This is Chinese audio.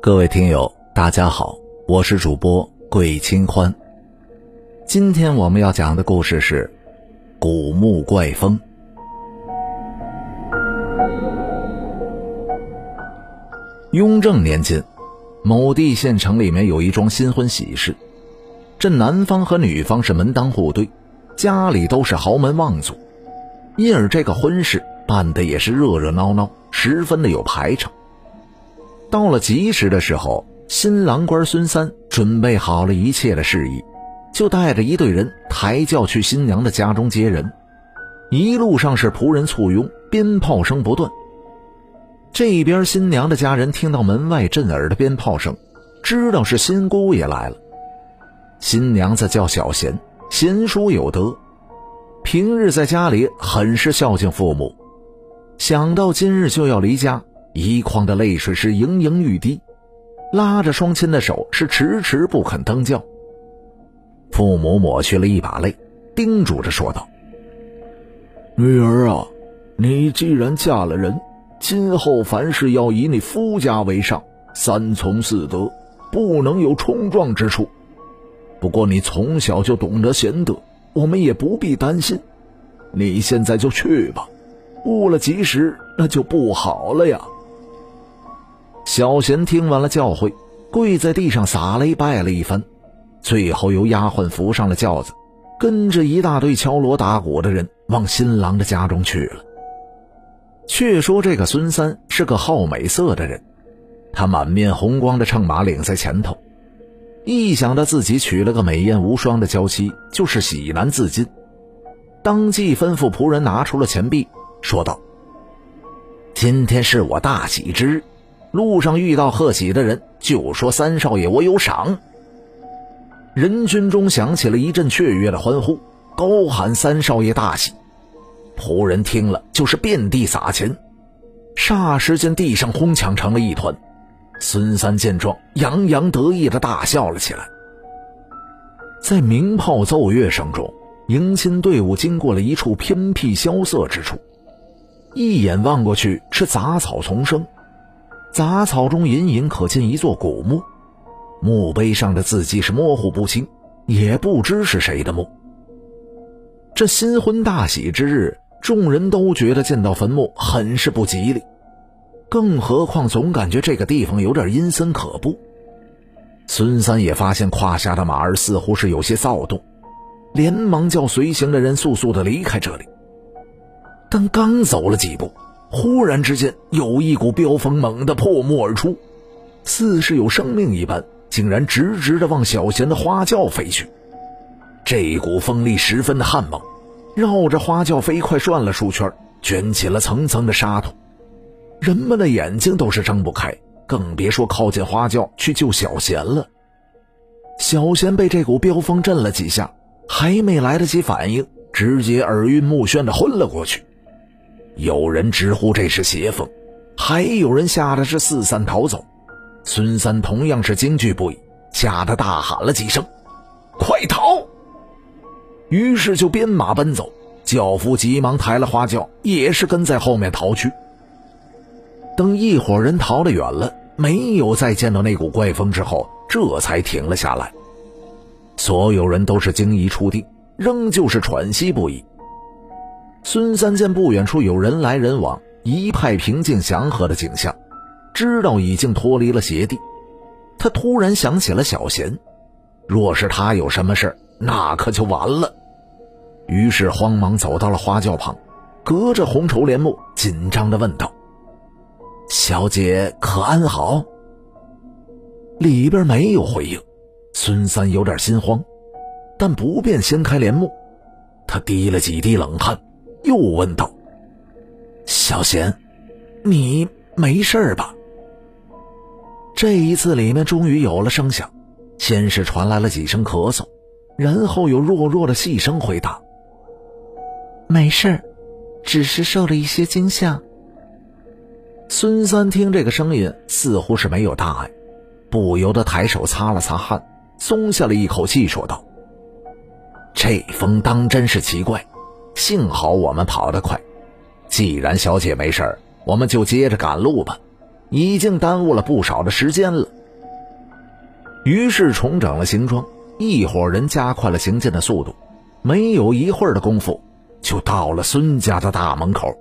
各位听友，大家好，我是主播桂清欢。今天我们要讲的故事是《古墓怪风》。雍正年间，某地县城里面有一桩新婚喜事，这男方和女方是门当户对，家里都是豪门望族，因而这个婚事办的也是热热闹闹，十分的有排场。到了吉时的时候，新郎官孙三准备好了一切的事宜，就带着一队人抬轿去新娘的家中接人，一路上是仆人簇拥，鞭炮声不断。这边新娘的家人听到门外震耳的鞭炮声，知道是新姑爷来了。新娘子叫小贤，贤淑有德，平日在家里很是孝敬父母，想到今日就要离家，一眶的泪水是盈盈欲滴，拉着双亲的手是迟迟不肯登轿。父母抹去了一把泪，叮嘱着说道：“女儿啊，你既然嫁了人。”今后凡事要以你夫家为上，三从四德，不能有冲撞之处。不过你从小就懂得贤德，我们也不必担心。你现在就去吧，误了吉时那就不好了呀。小贤听完了教诲，跪在地上洒泪拜了一番，最后由丫鬟扶上了轿子，跟着一大堆敲锣打鼓的人往新郎的家中去了。却说这个孙三是个好美色的人，他满面红光的乘马领在前头，一想到自己娶了个美艳无双的娇妻，就是喜难自禁，当即吩咐仆人拿出了钱币，说道：“今天是我大喜之日，路上遇到贺喜的人，就说三少爷我有赏。”人群中响起了一阵雀跃的欢呼，高喊：“三少爷大喜！”仆人听了，就是遍地撒钱，霎时间地上哄抢成了一团。孙三见状，洋洋得意的大笑了起来。在鸣炮奏乐声中，迎亲队伍经过了一处偏僻萧瑟之处，一眼望过去是杂草丛生，杂草中隐隐可见一座古墓，墓碑上的字迹是模糊不清，也不知是谁的墓。这新婚大喜之日。众人都觉得见到坟墓很是不吉利，更何况总感觉这个地方有点阴森可怖。孙三也发现胯下的马儿似乎是有些躁动，连忙叫随行的人速速的离开这里。但刚走了几步，忽然之间有一股飙风猛地破幕而出，似是有生命一般，竟然直直的往小贤的花轿飞去。这股风力十分的悍猛。绕着花轿飞快转了数圈，卷起了层层的沙土，人们的眼睛都是睁不开，更别说靠近花轿去救小贤了。小贤被这股飙风震了几下，还没来得及反应，直接耳晕目眩的昏了过去。有人直呼这是邪风，还有人吓得是四散逃走。孙三同样是惊惧不已，吓得大喊了几声：“快逃！”于是就鞭马奔走，轿夫急忙抬了花轿，也是跟在后面逃去。等一伙人逃得远了，没有再见到那股怪风之后，这才停了下来。所有人都是惊疑初定，仍旧是喘息不已。孙三见不远处有人来人往，一派平静祥和的景象，知道已经脱离了邪地。他突然想起了小贤，若是他有什么事那可就完了。于是慌忙走到了花轿旁，隔着红绸帘幕，紧张的问道：“小姐可安好？”里边没有回应。孙三有点心慌，但不便掀开帘幕。他滴了几滴冷汗，又问道：“小贤，你没事吧？”这一次里面终于有了声响，先是传来了几声咳嗽，然后有弱弱的细声回答。没事只是受了一些惊吓。孙三听这个声音似乎是没有大碍，不由得抬手擦了擦汗，松下了一口气，说道：“这风当真是奇怪，幸好我们跑得快。既然小姐没事我们就接着赶路吧，已经耽误了不少的时间了。于是重整了行装，一伙人加快了行进的速度，没有一会儿的功夫，就到了孙家的大门口。